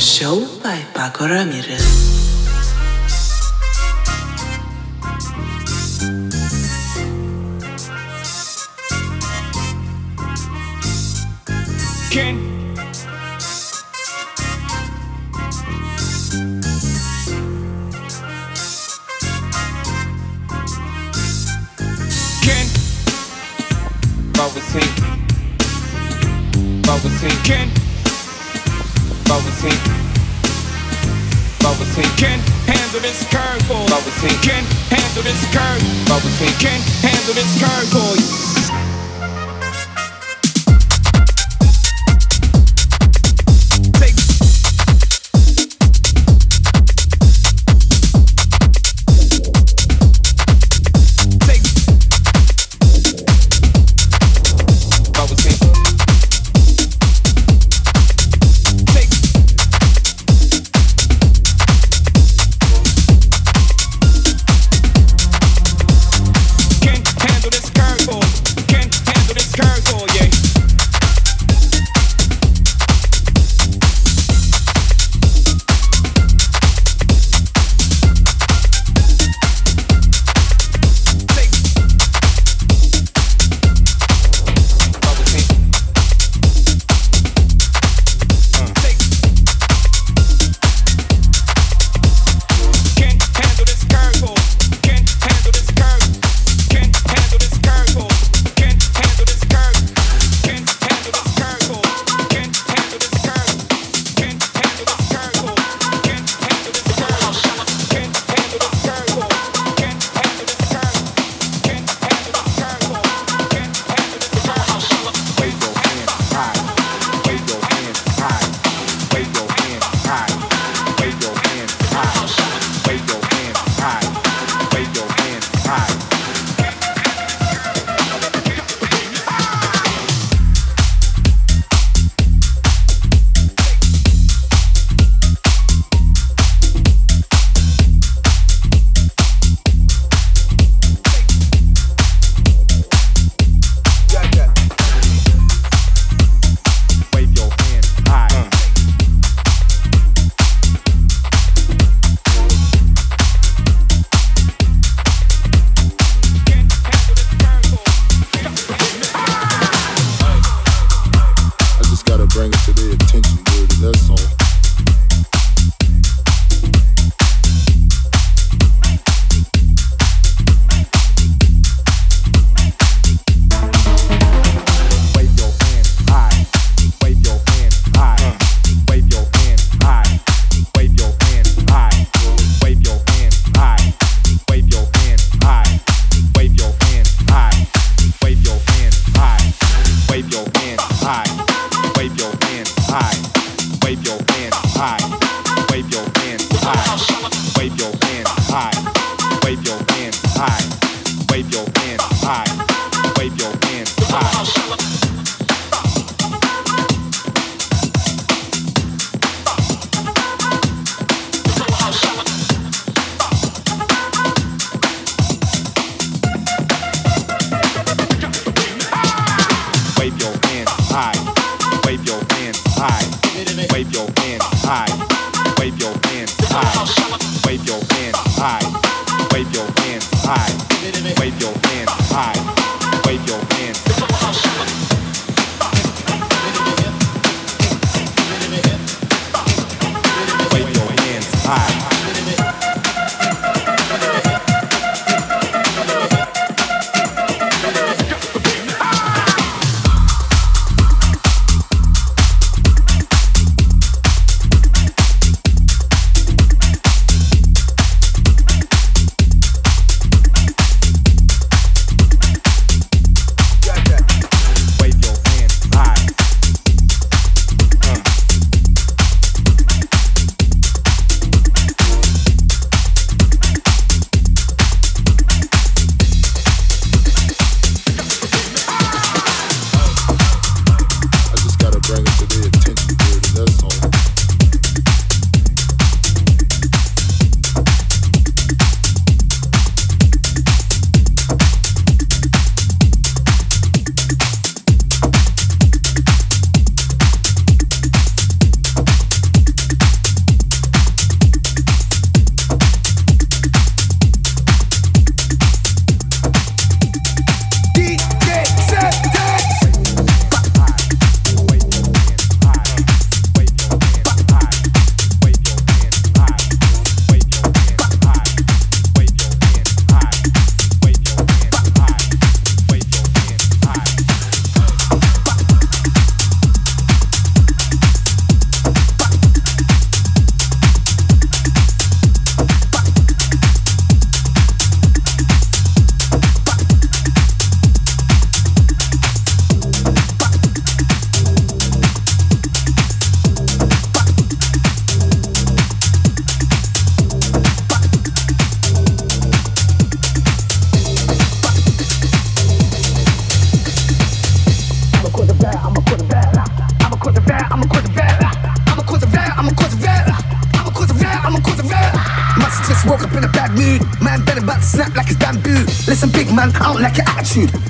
sjóðvæpa koramiru. its curve.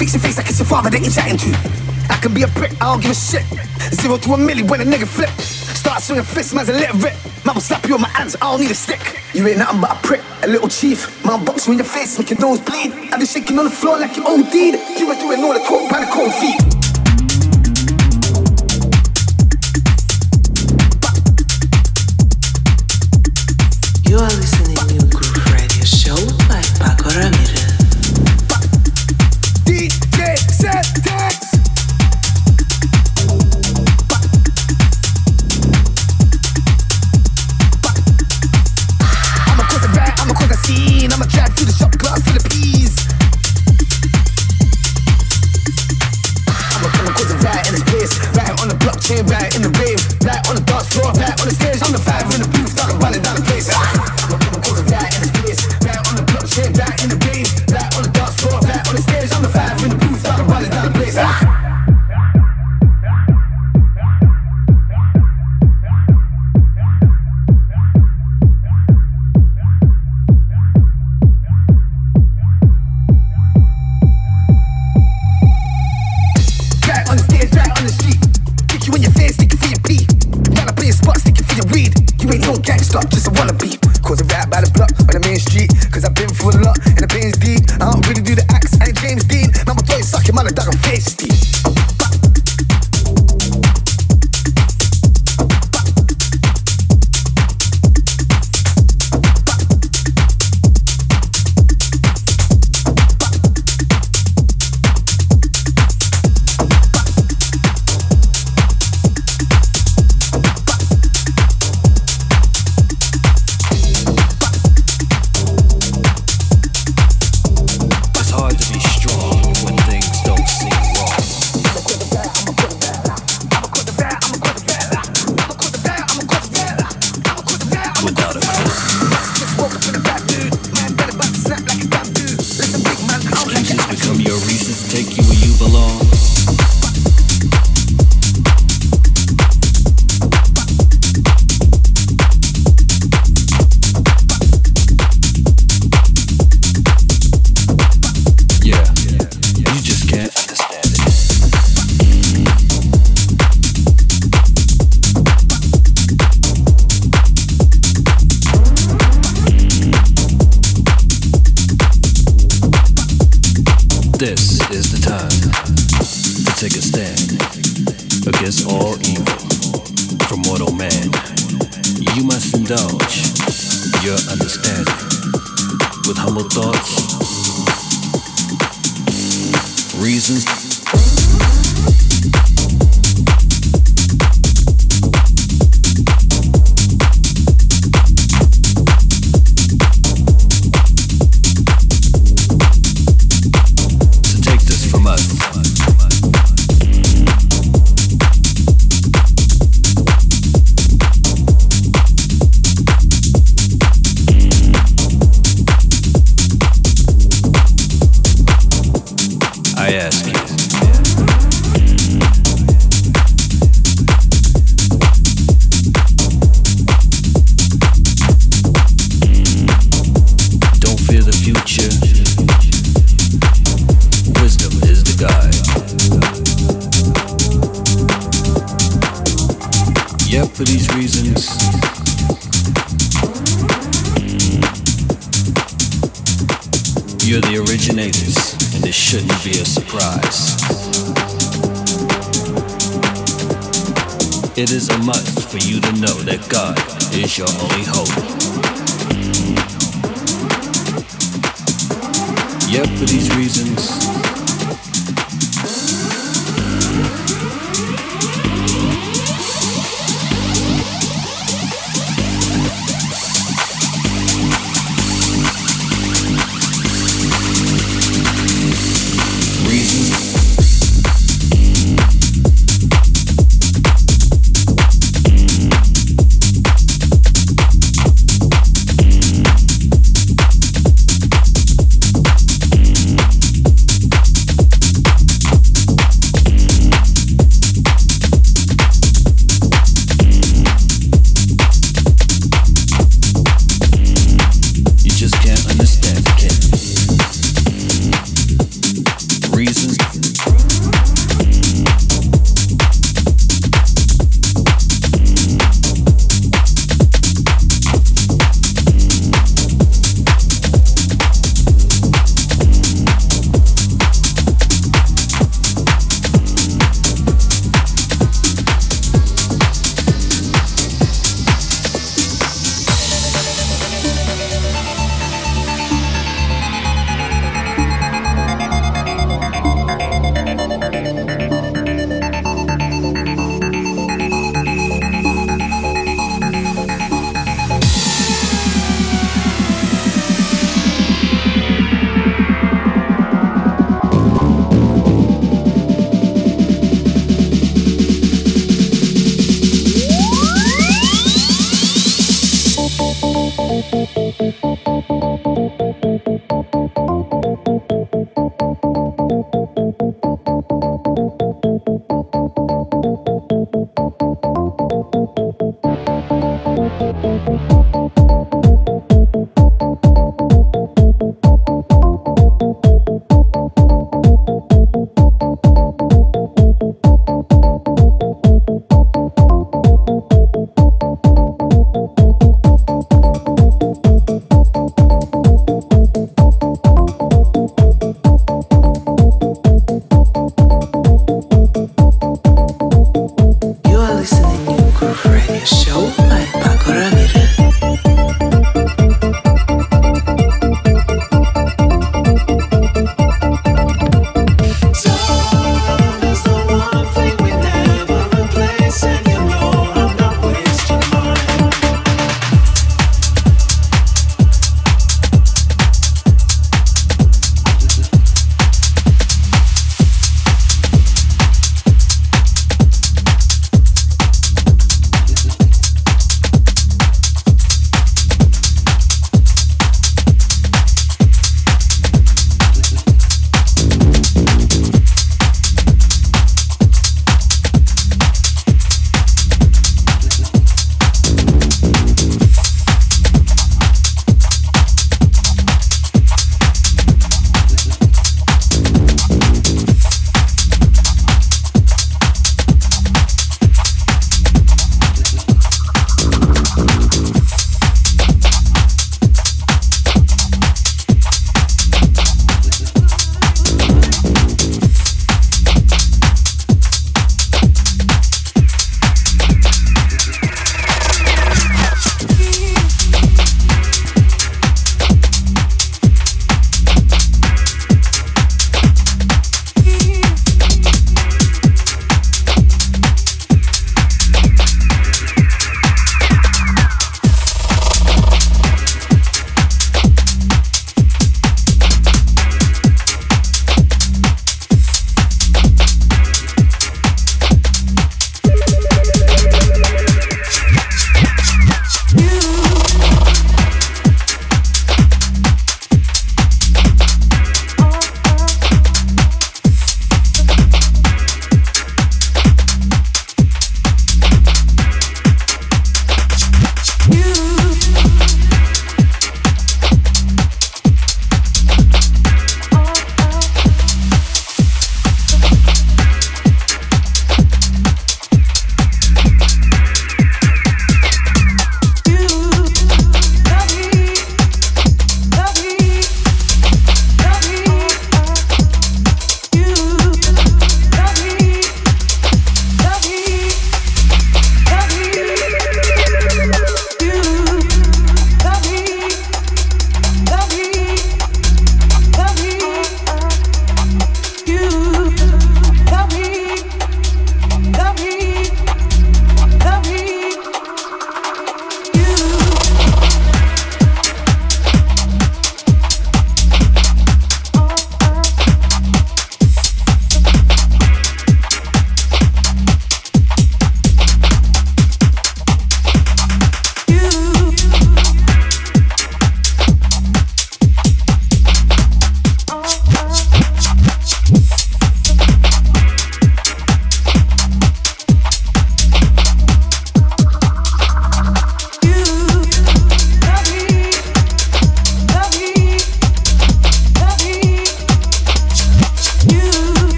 Fix your face like it's your father that you're chatting to. I can be a prick, I don't give a shit. Zero to a milli when a nigga flip. Start swinging fists, man's a little rip. Man will slap you on my hands, I don't need a stick. You ain't nothing but a prick, a little chief. Man box you in your face, make your nose bleed. I be shaking on the floor like your own deed. You were doing all the talk by the cold feet. just a wannabe. Cause a rap by the block on the main street, cause I've been through a lot.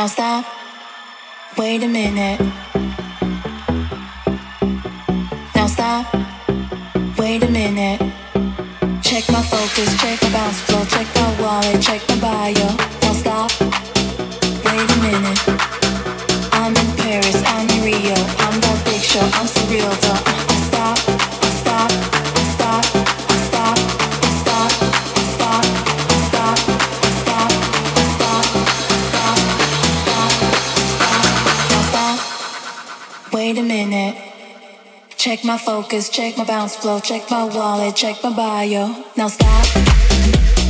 Now stop. Wait a minute. Now stop. Wait a minute. Check my focus, check my bounce flow, check my wallet, check my bio. Now stop. Wait a minute. I'm in Paris, I'm in Rio, I'm that big show, I'm surreal, though. wait a minute. Check my focus, check my bounce flow, check my wallet, check my bio. Now stop.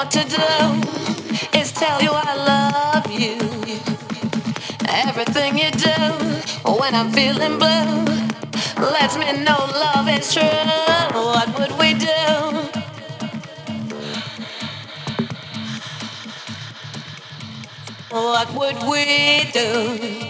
want to do is tell you I love you. Everything you do when I'm feeling blue lets me know love is true. What would we do? What would we do?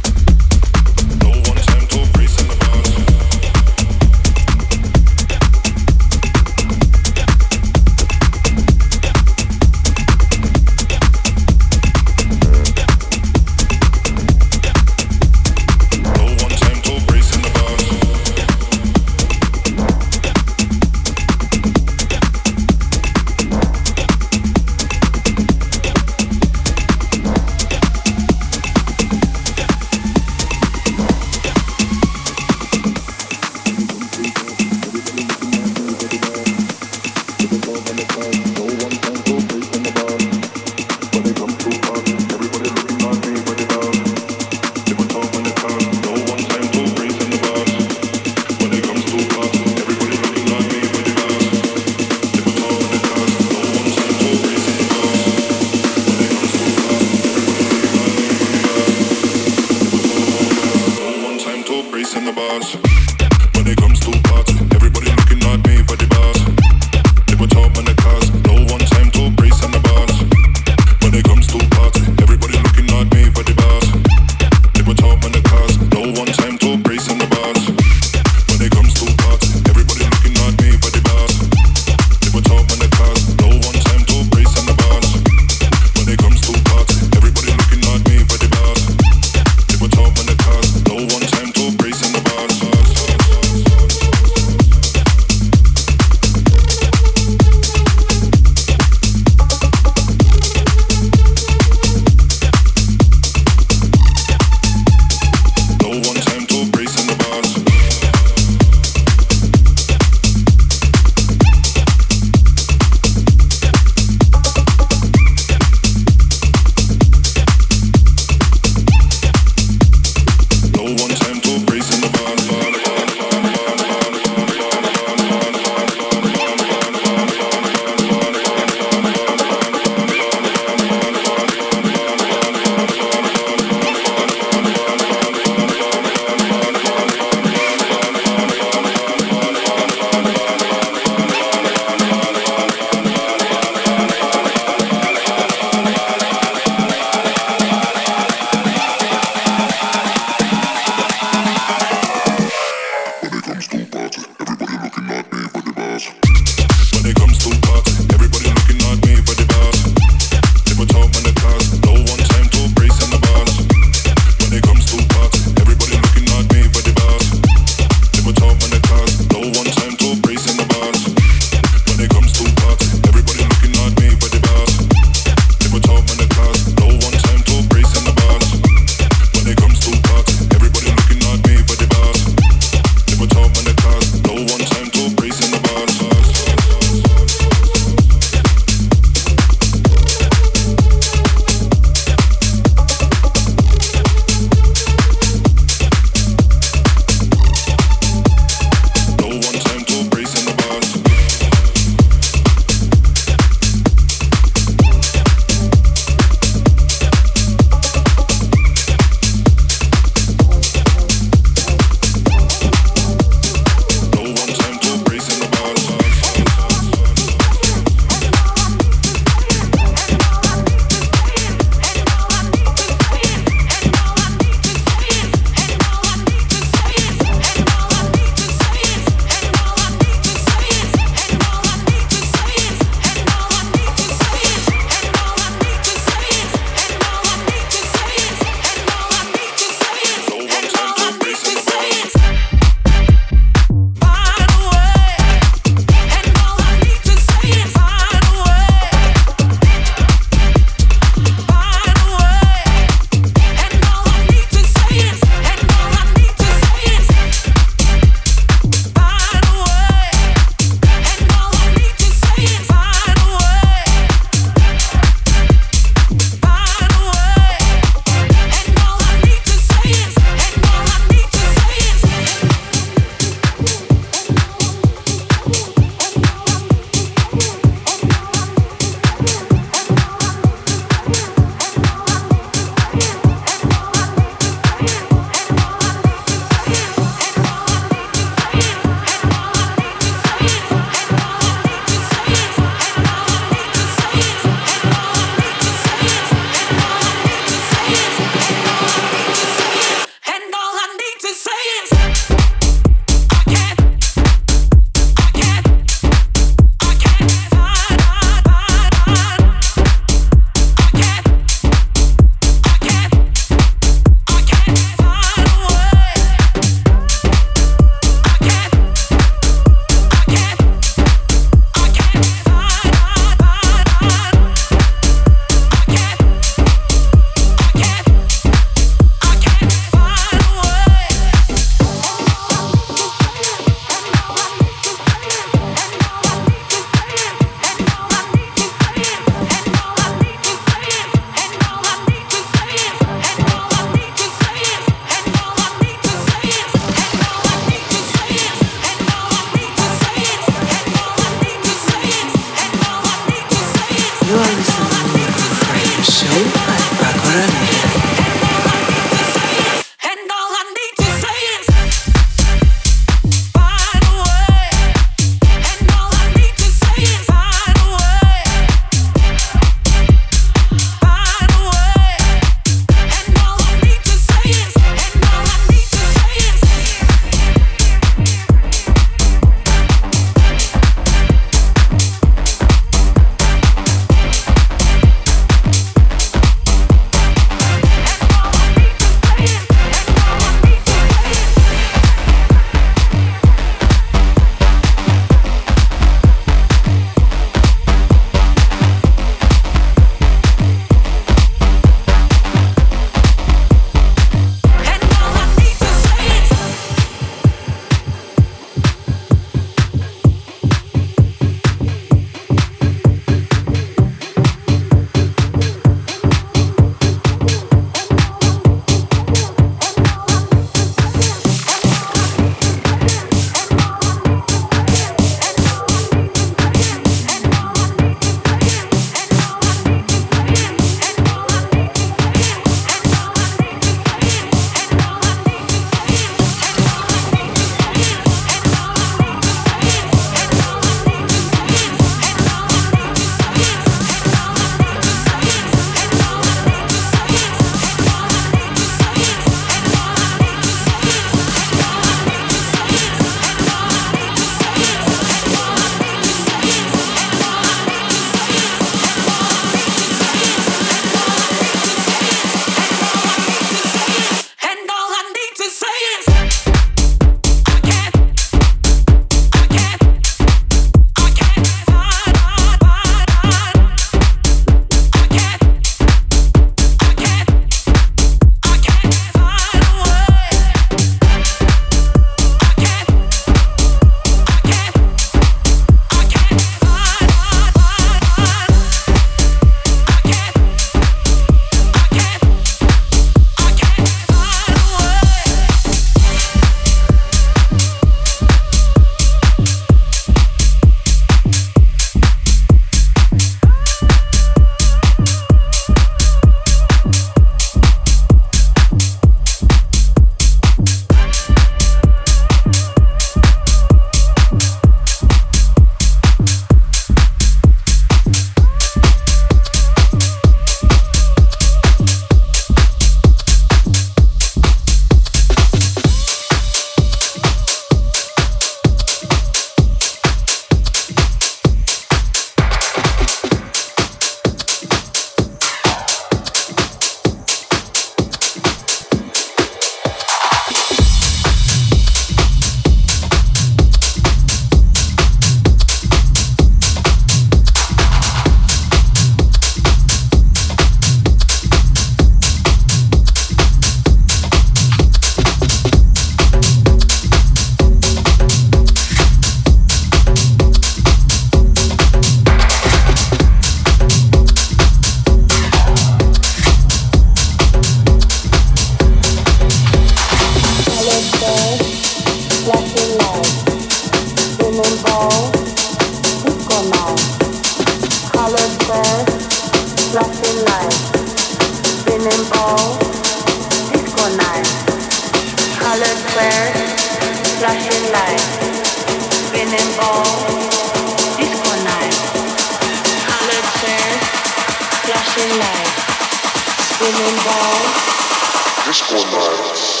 Love.